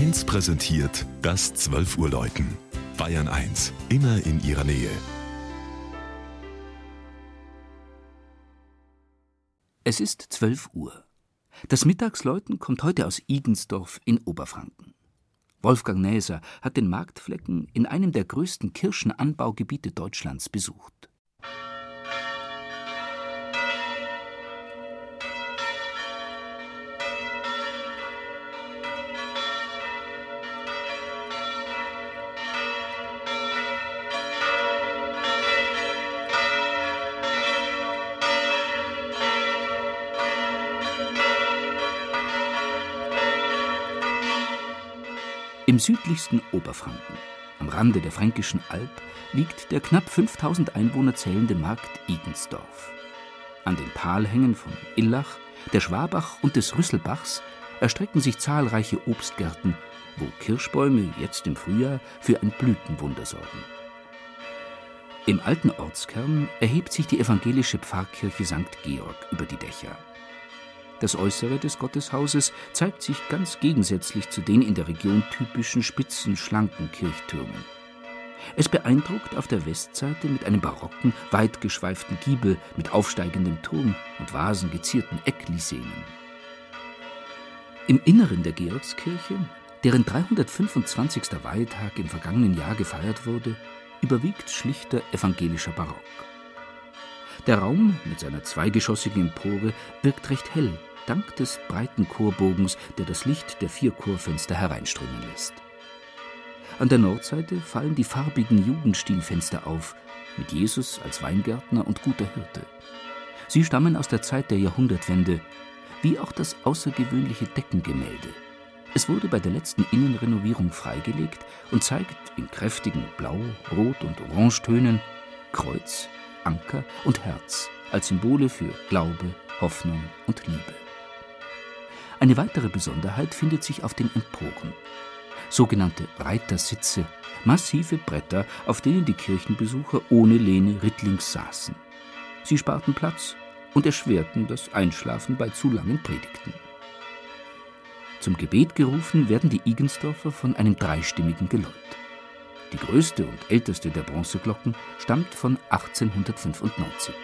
1 präsentiert das 12 Uhr Läuten. Bayern 1, immer in ihrer Nähe. Es ist 12 Uhr. Das Mittagsläuten kommt heute aus Igensdorf in Oberfranken. Wolfgang Näser hat den Marktflecken in einem der größten Kirschenanbaugebiete Deutschlands besucht. Im südlichsten Oberfranken, am Rande der Fränkischen Alb, liegt der knapp 5000 Einwohner zählende Markt Igensdorf. An den Talhängen von Illach, der Schwabach und des Rüsselbachs erstrecken sich zahlreiche Obstgärten, wo Kirschbäume jetzt im Frühjahr für ein Blütenwunder sorgen. Im alten Ortskern erhebt sich die evangelische Pfarrkirche St. Georg über die Dächer. Das Äußere des Gotteshauses zeigt sich ganz gegensätzlich zu den in der Region typischen spitzen, schlanken Kirchtürmen. Es beeindruckt auf der Westseite mit einem barocken, weit geschweiften Giebel mit aufsteigendem Turm und vasengezierten Ecklisenen. Im Inneren der Georgskirche, deren 325. Weihetag im vergangenen Jahr gefeiert wurde, überwiegt schlichter evangelischer Barock. Der Raum mit seiner zweigeschossigen Empore wirkt recht hell dank des breiten Chorbogens, der das Licht der vier Chorfenster hereinströmen lässt. An der Nordseite fallen die farbigen Jugendstilfenster auf, mit Jesus als Weingärtner und guter Hirte. Sie stammen aus der Zeit der Jahrhundertwende, wie auch das außergewöhnliche Deckengemälde. Es wurde bei der letzten Innenrenovierung freigelegt und zeigt in kräftigen Blau-, Rot- und Orangetönen Kreuz, Anker und Herz als Symbole für Glaube, Hoffnung und Liebe. Eine weitere Besonderheit findet sich auf den Emporen. Sogenannte Reitersitze, massive Bretter, auf denen die Kirchenbesucher ohne Lehne rittlings saßen. Sie sparten Platz und erschwerten das Einschlafen bei zu langen Predigten. Zum Gebet gerufen werden die Igensdorfer von einem dreistimmigen Geläut. Die größte und älteste der Bronzeglocken stammt von 1895.